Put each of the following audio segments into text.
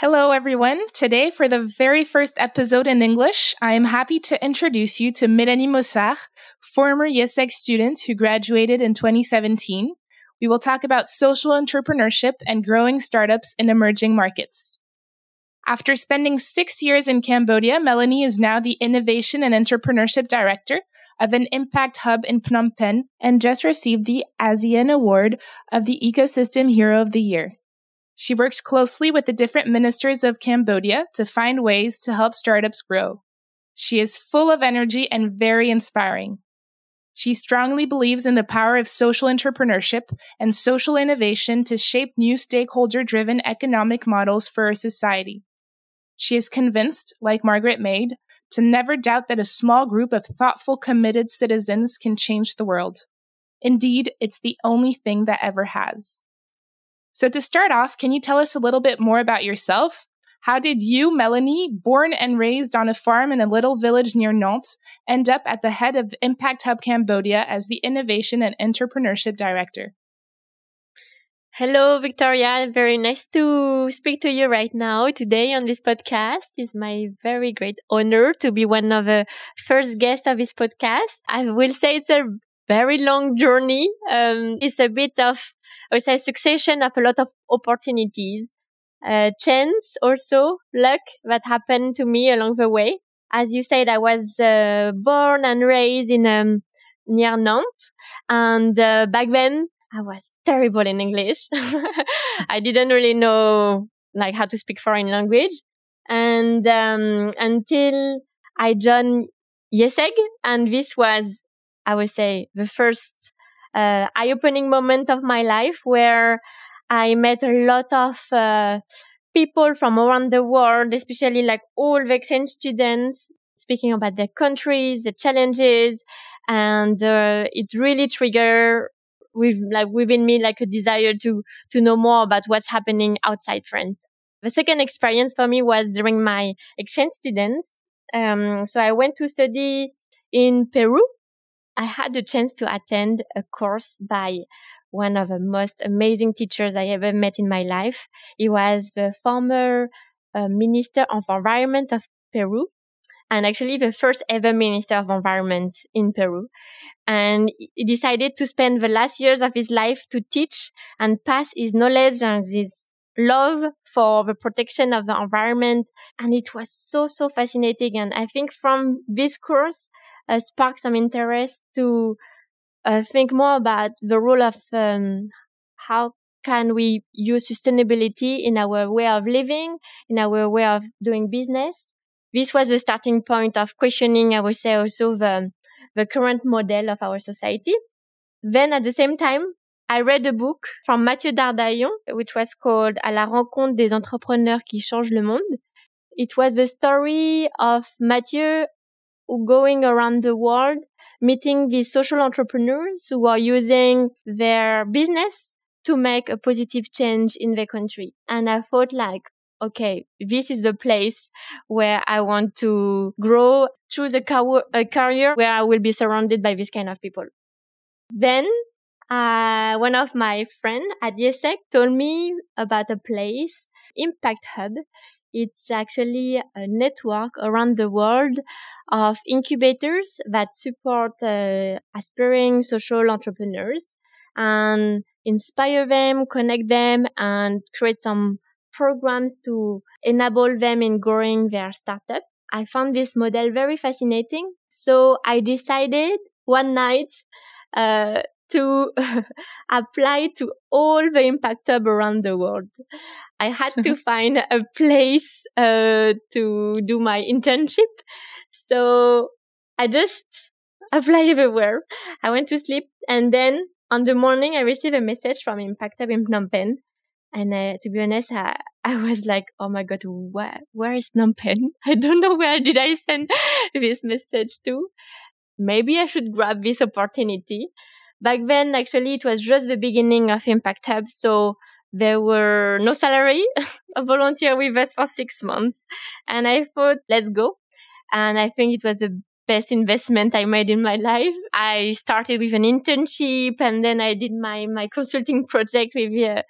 Hello, everyone. Today, for the very first episode in English, I am happy to introduce you to Mélanie Mossard, former IÉSEG student who graduated in 2017. We will talk about social entrepreneurship and growing startups in emerging markets. After spending six years in Cambodia, Mélanie is now the Innovation and Entrepreneurship Director of an impact hub in Phnom Penh and just received the ASEAN Award of the Ecosystem Hero of the Year. She works closely with the different ministers of Cambodia to find ways to help startups grow. She is full of energy and very inspiring. She strongly believes in the power of social entrepreneurship and social innovation to shape new stakeholder driven economic models for our society. She is convinced, like Margaret Mead, to never doubt that a small group of thoughtful, committed citizens can change the world. Indeed, it's the only thing that ever has. So, to start off, can you tell us a little bit more about yourself? How did you, Mélanie, born and raised on a farm in a little village near Nantes, end up at the head of Impact Hub Cambodia as the Innovation and Entrepreneurship Director? Hello, Victoria. Very nice to speak to you right now today on this podcast. It's my very great honor to be one of the first guests of this podcast. I will say it's a very long journey. Um, it's a bit of I would say succession of a lot of opportunities, uh, chance also, luck that happened to me along the way. As you said, I was uh, born and raised in um, near Nantes, and uh, back then I was terrible in English. I didn't really know like how to speak foreign language, and um, until I joined IÉSEG, and this was, I would say, the first uh, eye-opening moment of my life where I met a lot of uh, people from around the world, especially like all the exchange students speaking about their countries, the challenges, and uh, it really triggered with like within me like a desire to to know more about what's happening outside France. The second experience for me was during my exchange students. Um, so I went to study in Peru I had the chance to attend a course by one of the most amazing teachers I ever met in my life. He was the former uh, Minister of Environment of Peru and actually the first ever Minister of Environment in Peru. And he decided to spend the last years of his life to teach and pass his knowledge and his love for the protection of the environment. And it was so, so fascinating. And I think from this course, uh, spark some interest to uh, think more about the role of um, how can we use sustainability in our way of living, in our way of doing business. This was the starting point of questioning, I would say, also the, the current model of our society. Then at the same time, I read a book from Mathieu Dardaillon, which was called À la rencontre des entrepreneurs qui changent le monde. It was the story of Mathieu going around the world, meeting these social entrepreneurs who are using their business to make a positive change in their country. And I thought like, okay, this is the place where I want to grow, choose a, car- a career where I will be surrounded by this kind of people. Then, uh, one of my friends at IÉSEG told me about a place, Impact Hub. It's actually a network around the world of incubators that support uh, aspiring social entrepreneurs and inspire them, connect them, and create some programs to enable them in growing their startup. I found this model very fascinating. So I decided one night uh, to apply to all the impact hub around the world. I had to find a place uh, to do my internship. So I just apply everywhere. I went to sleep and then on the morning I received a message from Impact Hub in Phnom Penh. And uh, to be honest, I, I was like, oh my God, where, where is Phnom Penh? I don't know where did I send this message to. Maybe I should grab this opportunity. Back then, actually, it was just the beginning of Impact Hub. So there were no salary, a volunteer with us for six months. And I thought, let's go. And I think it was the best investment I made in my life. I started with an internship and then I did my, my consulting project with uh,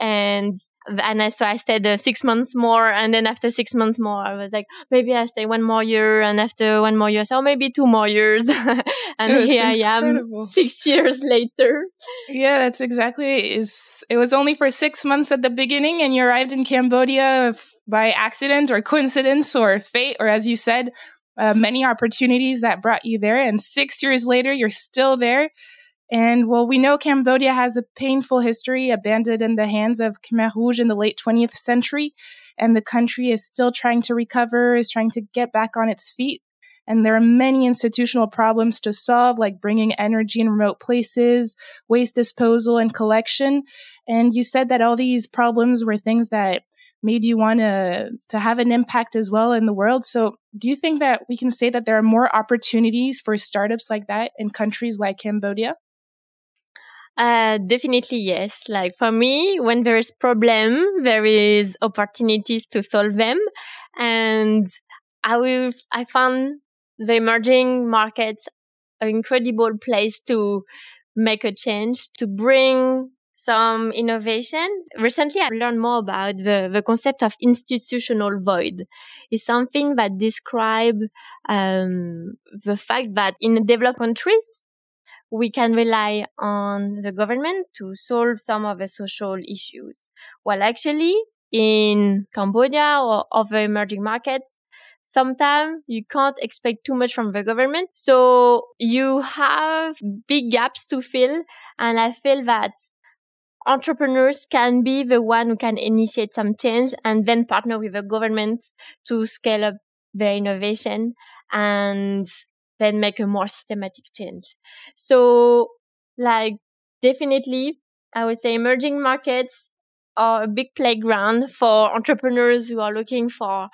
and and so I stayed uh, six months more. And then after six months more, I was like, maybe I stay one more year. And after one more year, so maybe two more years. and oh, here I am six years later. Yeah, that's exactly is. It was only for six months at the beginning and you arrived in Cambodia by accident or coincidence or fate, or as you said, uh, many opportunities that brought you there. And six years later, you're still there. And well, we know Cambodia has a painful history abandoned in the hands of Khmer Rouge in the late 20th century. And the country is still trying to recover, is trying to get back on its feet. And there are many institutional problems to solve, like bringing energy in remote places, waste disposal and collection. And you said that all these problems were things that made you want to to have an impact as well in the world. So, do you think that we can say that there are more opportunities for startups like that in countries like Cambodia? Uh, definitely yes. Like for me, when there is problem, there is opportunities to solve them, and I will. I found the emerging markets an incredible place to make a change, to bring some innovation. Recently, I learned more about the, the concept of institutional void. It's something that describe um, the fact that in developed countries, we can rely on the government to solve some of the social issues. Well, actually in Cambodia or other emerging markets, sometimes you can't expect too much from the government. So you have big gaps to fill. And I feel that entrepreneurs can be the one who can initiate some change and then partner with the government to scale up their innovation and then make a more systematic change. So like definitely I would say emerging markets are a big playground for entrepreneurs who are looking for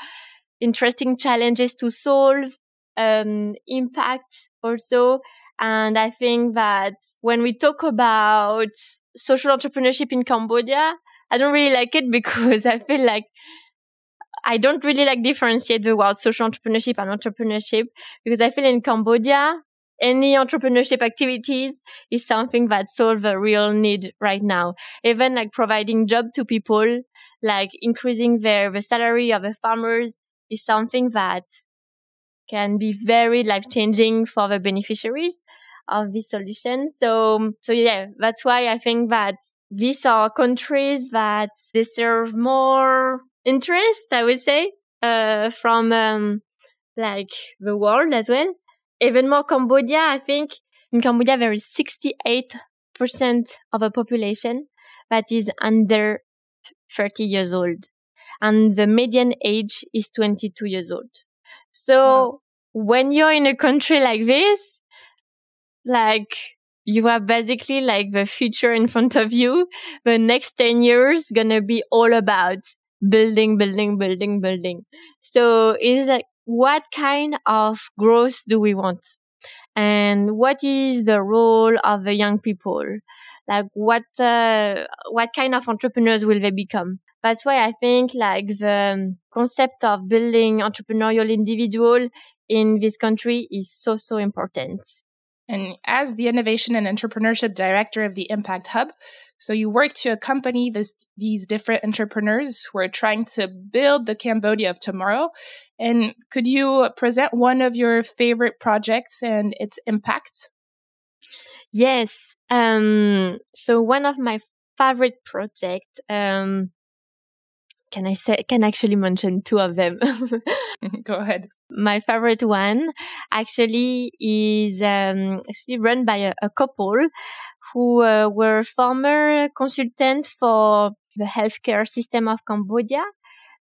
interesting challenges to solve, um, impact also. And I think that when we talk about social entrepreneurship in Cambodia. I don't really like it because I feel like I don't really like differentiate the word social entrepreneurship and entrepreneurship because I feel in Cambodia, any entrepreneurship activities is something that solve a real need right now. Even like providing job to people, like increasing their the salary of the farmers is something that can be very life changing for the beneficiaries of this solution. So, so yeah, that's why I think that these are countries that deserve more interest, I would say, uh, from, um, like the world as well. Even more Cambodia, I think in Cambodia there is 68% of the population that is under 30 years old. And the median age is 22 years old. So wow. when you're in a country like this, like you have basically like the future in front of you. The next 10 years gonna be all about building, building, building, building. So is like, what kind of growth do we want? And what is the role of the young people? Like what, uh, what kind of entrepreneurs will they become? That's why I think like the concept of building entrepreneurial individual in this country is so, so important. And as the Innovation and Entrepreneurship Director of the Impact Hub, so you work to accompany this, these different entrepreneurs who are trying to build the Cambodia of tomorrow. And could you present one of your favorite projects and its impact? Yes. Um, so one of my favorite projects um, can I say, can actually mention two of them. Go ahead. My favorite one actually is um, actually run by a, a couple who uh, were former consultant for the healthcare system of Cambodia.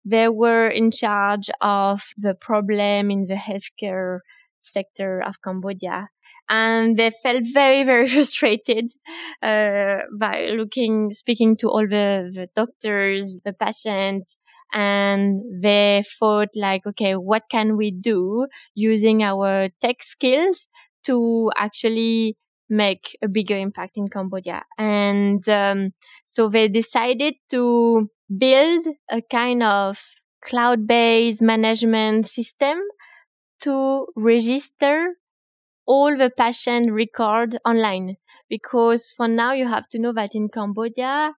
They were in charge of the problem in the healthcare sector of Cambodia. And they felt very, very frustrated uh, by looking, speaking to all the, the doctors, the patients, and they thought like, okay, what can we do using our tech skills to actually make a bigger impact in Cambodia? And um, so they decided to build a kind of cloud-based management system to register all the patient record online because for now you have to know that in Cambodia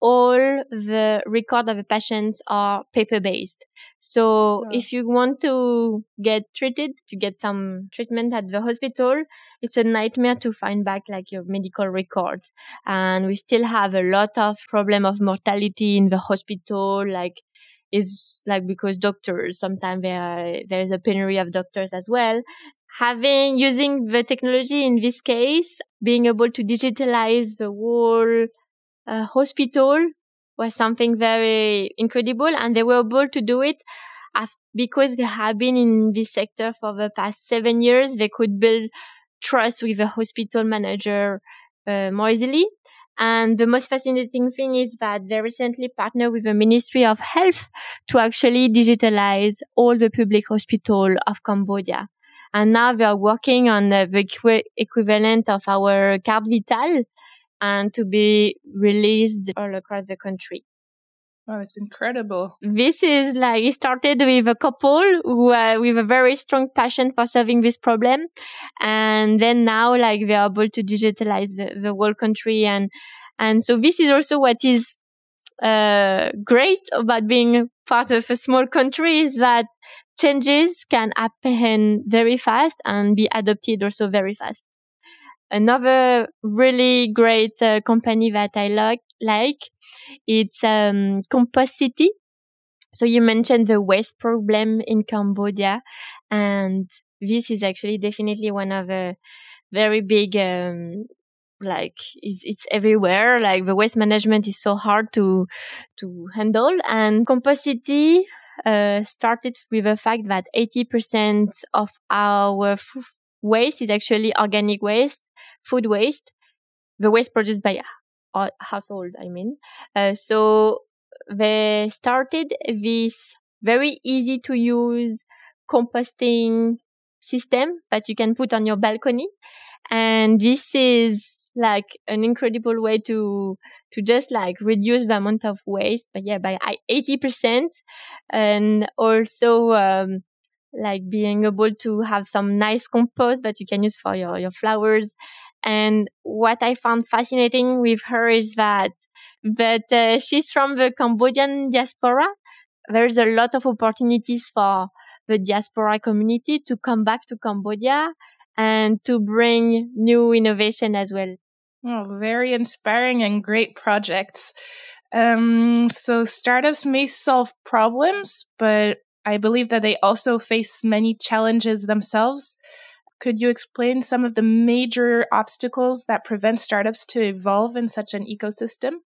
all the record of the patients are paper based. So yeah. if you want to get treated, to get some treatment at the hospital, it's a nightmare to find back like your medical records. And we still have a lot of problem of mortality in the hospital, like is like because doctors sometimes there there is a penury of doctors as well having using the technology in this case being able to digitalize the whole uh, hospital was something very incredible and they were able to do it after, because they have been in this sector for the past seven years they could build trust with the hospital manager uh, more easily and the most fascinating thing is that they recently partnered with the Ministry of Health to actually digitalize all the public hospital of Cambodia. And now they are working on the equi- equivalent of our carte Vitale and to be released all across the country. Oh, it's incredible. This is like, it started with a couple who, uh, with a very strong passion for solving this problem. And then now, like, they are able to digitalize the, the whole country. And, and so this is also what is, uh, great about being part of a small country is that changes can happen very fast and be adopted also very fast. Another really great uh, company that I like, like it's um, Compostcity. So you mentioned the waste problem in Cambodia, and this is actually definitely one of the very big um, like it's, it's everywhere like the waste management is so hard to to handle and Compostcity uh, started with the fact that 80% of our f- waste is actually organic waste food waste the waste produced by our household, I mean. Uh, so they started this very easy to use composting system that you can put on your balcony. And this is like an incredible way to, to just like reduce the amount of waste, but yeah, by 80%. And also, um, like being able to have some nice compost that you can use for your, your flowers and what I found fascinating with her is that that uh, she's from the Cambodian diaspora. There's a lot of opportunities for the diaspora community to come back to Cambodia and to bring new innovation as well. Oh, very inspiring and great projects. Um, so startups may solve problems, but I believe that they also face many challenges themselves. Could you explain some of the major obstacles that prevent startups to evolve in such an ecosystem?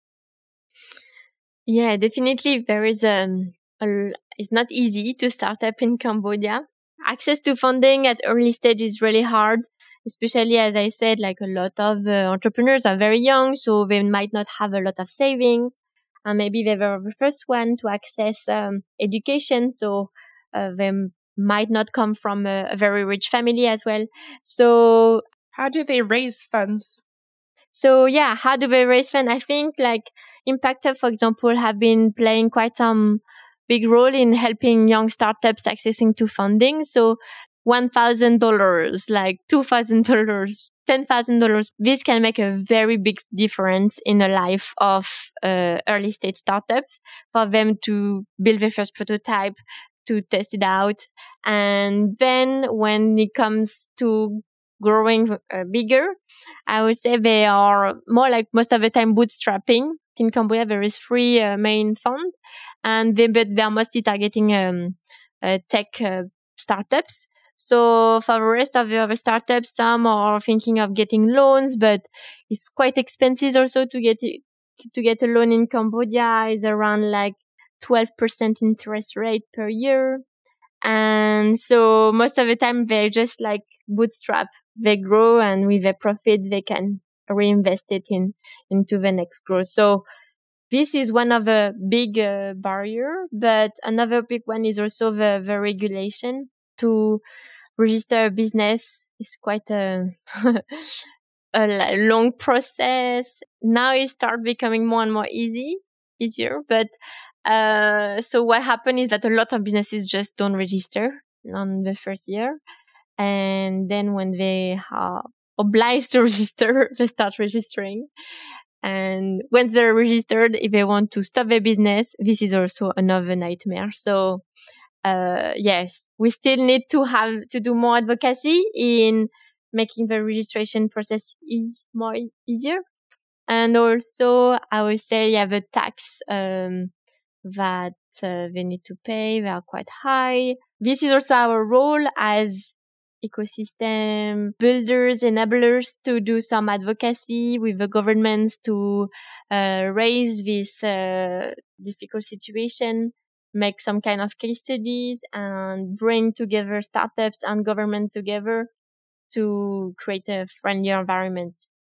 Yeah, definitely. There is um, a, it's not easy to start up in Cambodia. Access to funding at early stage is really hard, especially as I said, like a lot of uh, entrepreneurs are very young, so they might not have a lot of savings. And maybe they were the first one to access um, education, so uh, they might not come from a, a very rich family as well. So how do they raise funds? So yeah, how do they raise funds? I think like Impact Hub, for example, have been playing quite some big role in helping young startups accessing to funding. So $1,000, like $2,000, $10,000, this can make a very big difference in the life of uh, early stage startups for them to build their first prototype, to test it out. And then when it comes to growing uh, bigger, I would say they are more like most of the time bootstrapping. In Cambodia, there is three uh, main funds, and they but they are mostly targeting um, uh, tech uh, startups. So for the rest of the startups, some are thinking of getting loans, but it's quite expensive also to get to get a loan in Cambodia is around like 12% interest rate per year. And so most of the time they just like bootstrap they grow and with the profit they can reinvest it in into the next growth. So this is one of the big uh, barrier, but another big one is also the, the regulation to register a business is quite a, a long process. Now it start becoming more and more easy, easier, but uh, so what happened is that a lot of businesses just don't register on the first year. And then when they are obliged to register, they start registering. And when they're registered, if they want to stop their business, this is also another nightmare. So, uh, yes, we still need to have to do more advocacy in making the registration process is more easier. And also, I would say, yeah, the tax, um, that uh, they need to pay, they are quite high. This is also our role as ecosystem builders, enablers to do some advocacy with the governments to uh, raise this uh, difficult situation, make some kind of case studies and bring together startups and government together to create a friendlier environment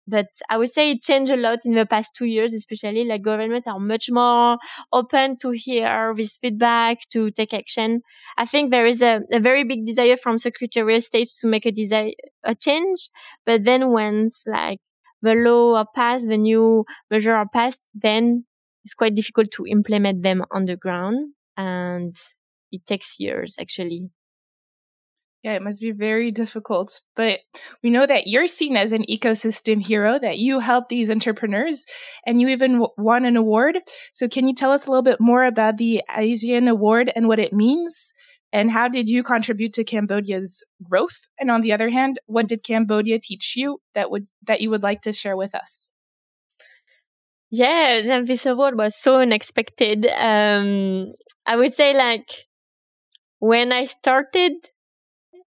but I would say it changed a lot in the past two years, especially like government are much more open to hear this feedback, to take action. I think there is a, a very big desire from Secretary of State to make a desire, a change. But then once like the law are passed, the new measure are passed, then it's quite difficult to implement them on the ground. And it takes years actually yeah, it must be very difficult. But we know that you're seen as an ecosystem hero, that you help these entrepreneurs, and you even w- won an award. So, can you tell us a little bit more about the ASEAN Award and what it means? And how did you contribute to Cambodia's growth? And on the other hand, what did Cambodia teach you that would that you would like to share with us? Yeah, this award was so unexpected. Um, I would say like when I started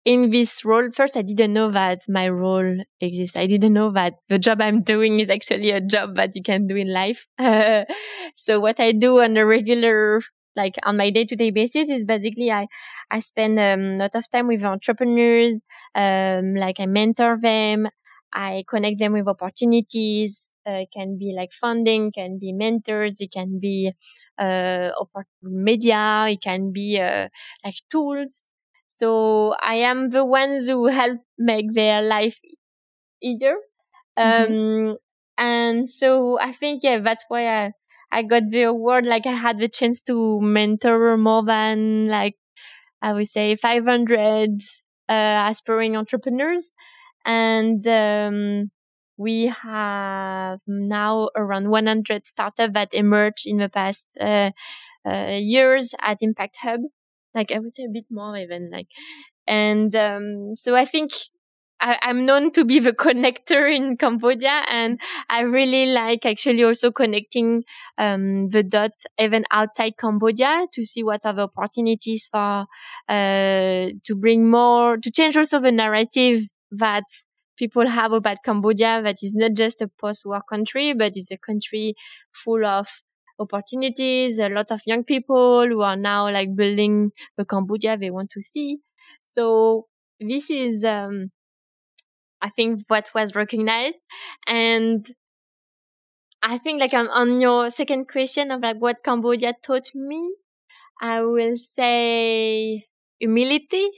in this role, first I didn't know that my role exists. I didn't know that the job I'm doing is actually a job that you can do in life. So what I do on a regular, like on my day to day basis is basically I, I spend um, a lot of time with entrepreneurs. Um, like I mentor them. I connect them with opportunities. Uh, it can be like funding, can be mentors, it can be uh, media, it can be uh, like tools. So I am the ones who help make their life easier. Mm-hmm. Um, and so I think, yeah, that's why I, I got the award. Like I had the chance to mentor more than like, I would say 500, uh, aspiring entrepreneurs. And, um, we have now around 100 startups that emerged in the past, uh, uh, years at Impact Hub. Like I would say a bit more even like, and um, so I think I, am known to be the connector in Cambodia, and I really like actually also connecting um, the dots even outside Cambodia to see what are the opportunities for uh, to bring more to change also the narrative that people have about Cambodia that is not just a post-war country, but is a country full of opportunities, a lot of young people who are now like building the Cambodia they want to see. So this is, um, I think what was recognized and I think like on, on your second question of like what Cambodia taught me, I will say humility.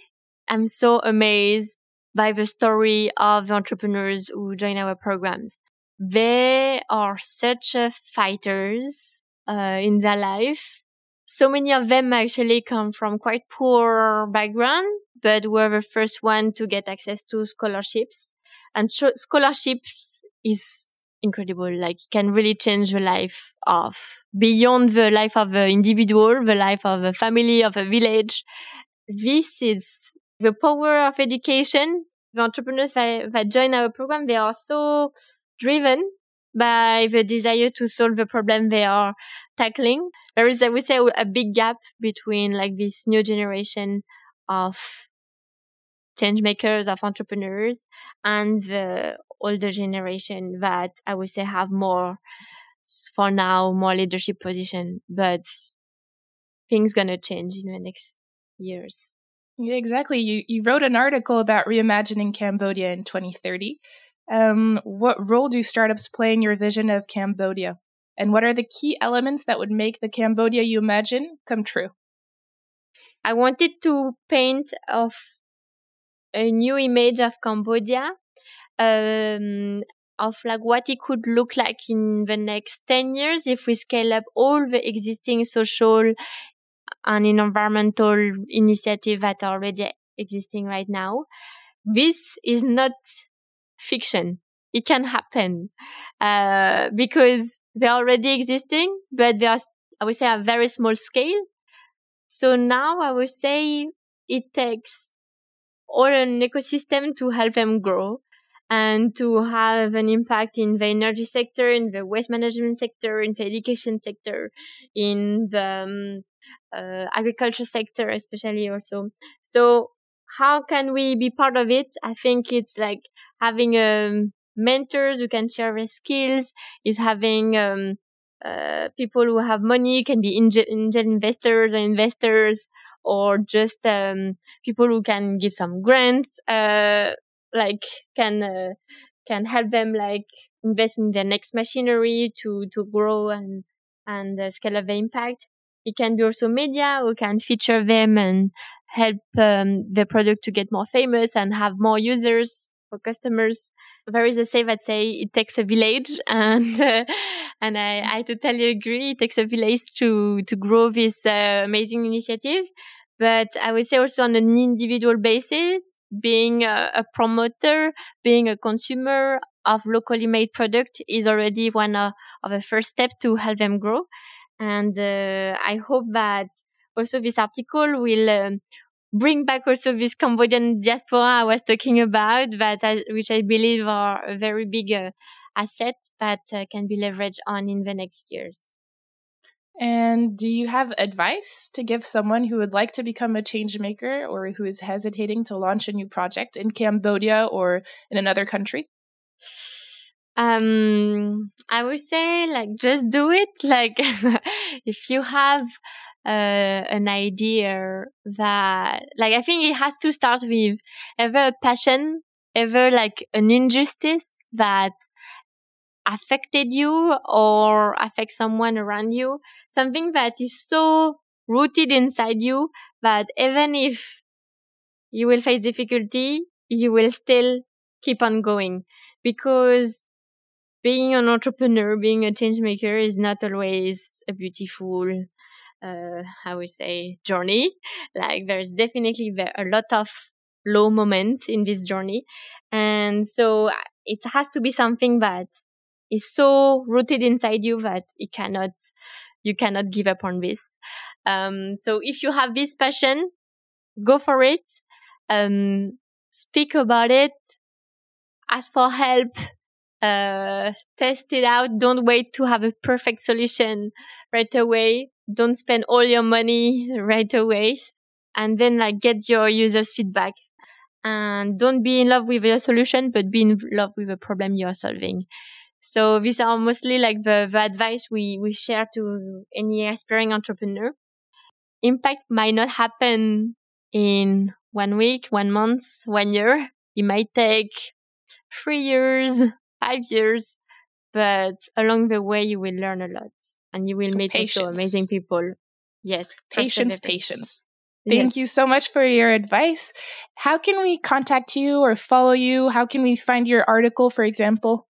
I'm so amazed by the story of entrepreneurs who join our programs. They are such fighters uh, in their life. So many of them actually come from quite poor background, but were the first one to get access to scholarships. And sh- scholarships is incredible. Like can really change the life of beyond the life of the individual, the life of a family, of a village. This is the power of education. The entrepreneurs that, that join our program, they are so driven by the desire to solve the problem they are tackling. There is, I would say, a big gap between like this new generation of change makers, of entrepreneurs, and the older generation that I would say have more, for now, more leadership position. But things gonna change in the next years. Yeah, exactly. You, you wrote an article about reimagining Cambodia in 2030. Um, what role do startups play in your vision of Cambodia? And what are the key elements that would make the Cambodia you imagine come true? I wanted to paint of a new image of Cambodia, um, of like what it could look like in the next 10 years if we scale up all the existing social and environmental initiatives that are already existing right now. This is not fiction. It can happen uh, because they're already existing, but they are, I would say, a very small scale. So now I would say it takes all an ecosystem to help them grow and to have an impact in the energy sector, in the waste management sector, in the education sector, in the um, uh, agriculture sector, especially also. So how can we be part of it? I think it's like having um, mentors who can share their skills, is having um, uh, people who have money, can be angel, angel investors and investors, or just um, people who can give some grants, uh, like can uh, can help them like invest in their next machinery to to grow and and uh, scale up the impact. It can be also media who can feature them and help um, the product to get more famous and have more users for customers. There is a say that say it takes a village, and uh, and I, I totally agree. It takes a village to to grow these uh, amazing initiatives. But I would say also on an individual basis, being a, a promoter, being a consumer of locally made product is already one of, of the first step to help them grow. And uh, I hope that also this article will um, bring back also this Cambodian diaspora I was talking about, but I, which I believe are a very big uh, asset that uh, can be leveraged on in the next years. And do you have advice to give someone who would like to become a change maker or who is hesitating to launch a new project in Cambodia or in another country? Um, I would say like just do it. Like if you have uh, an idea that like I think it has to start with ever a passion, ever like an injustice that affected you or affect someone around you, something that is so rooted inside you that even if you will face difficulty, you will still keep on going because being an entrepreneur, being a change maker is not always a beautiful uh, I would say journey. Like there's definitely a lot of low moments in this journey. And so it has to be something that is so rooted inside you that it cannot, you cannot give up on this. Um, so if you have this passion, go for it. Um, speak about it. Ask for help. Uh, test it out. Don't wait to have a perfect solution right away. Don't spend all your money right away. And then like get your users feedback. And don't be in love with your solution but be in love with the problem you're solving. So these are mostly like the, the advice we, we share to any aspiring entrepreneur. Impact might not happen in one week one month one year. It might take three years five years but along the way you will learn a lot and you will so meet patience. also amazing people. Yes. Patience, patience. Thank yes. you so much for your advice. How can we contact you or follow you? How can we find your article, for example?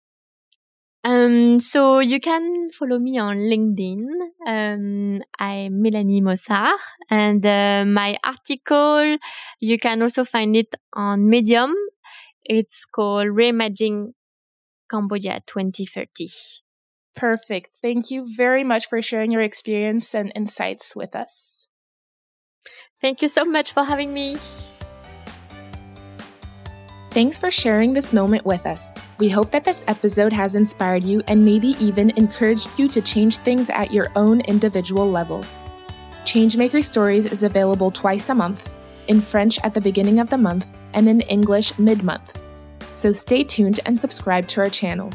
Um, so you can follow me on LinkedIn. Um, I'm Mélanie Mossard and uh, my article, you can also find it on Medium. It's called Reimagining Cambodia 2030. Perfect. Thank you very much for sharing your experience and insights with us. Thank you so much for having me. Thanks for sharing this moment with us. We hope that this episode has inspired you and maybe even encouraged you to change things at your own individual level. Changemaker Stories is available twice a month, in French at the beginning of the month and in English mid month. So stay tuned and subscribe to our channel.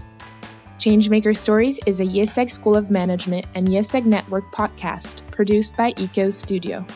Changemaker Stories is a IÉSEG School of Management and IÉSEG Network podcast produced by ECO Studio.